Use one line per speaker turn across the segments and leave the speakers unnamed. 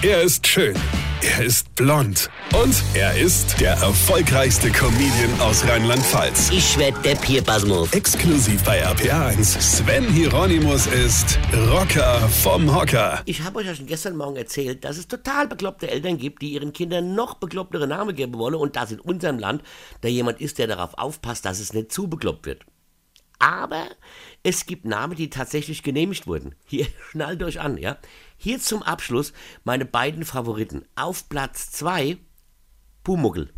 Er ist schön. Er ist blond. Und er ist der erfolgreichste Comedian aus Rheinland-Pfalz.
Ich werd der Pierpasmus.
Exklusiv bei RPA1. Sven Hieronymus ist Rocker vom Hocker.
Ich habe euch ja schon gestern Morgen erzählt, dass es total bekloppte Eltern gibt, die ihren Kindern noch beklopptere Namen geben wollen und dass in unserem Land da jemand ist, der darauf aufpasst, dass es nicht zu bekloppt wird. Aber es gibt Namen, die tatsächlich genehmigt wurden. Hier, schnallt euch an, ja. Hier zum Abschluss meine beiden Favoriten. Auf Platz 2 Pumuckel.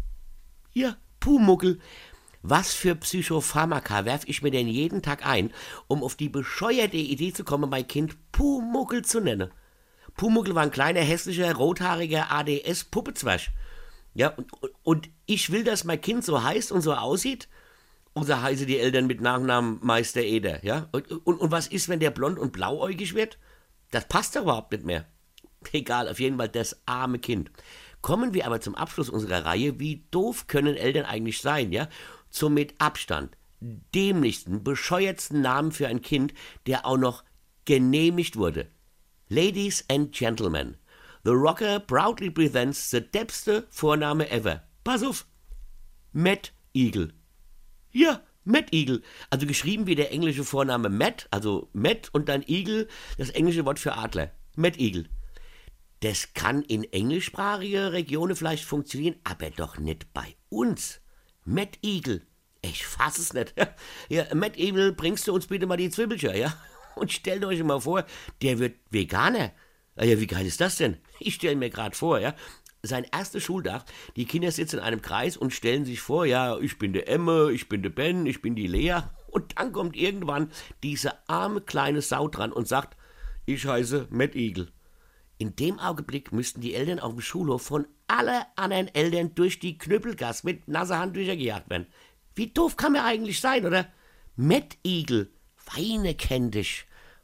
Ja, Pumuckel. Was für Psychopharmaka werf ich mir denn jeden Tag ein, um auf die bescheuerte Idee zu kommen, mein Kind Pumuckel zu nennen? Pumuckel war ein kleiner, hässlicher, rothaariger ADS-Puppezwerg. Ja, und, und ich will, dass mein Kind so heißt und so aussieht? Oder heißen die Eltern mit Nachnamen Meister Eder, ja? Und, und, und was ist, wenn der blond und blauäugig wird? Das passt doch überhaupt nicht mehr. Egal, auf jeden Fall das arme Kind. Kommen wir aber zum Abschluss unserer Reihe. Wie doof können Eltern eigentlich sein, ja? Zum mit Abstand dämlichsten, bescheuertsten Namen für ein Kind, der auch noch genehmigt wurde. Ladies and Gentlemen, The Rocker proudly presents the debste Vorname ever. Pass auf. Matt Eagle. Ja, Matt Eagle. Also geschrieben wie der englische Vorname Matt, also Matt und dann Eagle, das englische Wort für Adler. Matt Eagle. Das kann in englischsprachige Regionen vielleicht funktionieren, aber doch nicht bei uns. Matt Eagle. Ich fass es nicht. Ja, Matt Eagle, bringst du uns bitte mal die Zwiebelchen, ja? Und stellt euch mal vor, der wird Veganer. Ah ja, wie geil ist das denn? Ich stelle mir gerade vor, ja sein erstes Schultag, die Kinder sitzen in einem Kreis und stellen sich vor, ja, ich bin der Emme, ich bin der Ben, ich bin die Lea. Und dann kommt irgendwann diese arme kleine Sau dran und sagt, ich heiße Matt Eagle. In dem Augenblick müssten die Eltern auf dem Schulhof von alle anderen Eltern durch die Knüppelgas mit nasser Handtücher gejagt werden. Wie doof kann man eigentlich sein, oder? Matt Eagle, Weine kenn dich.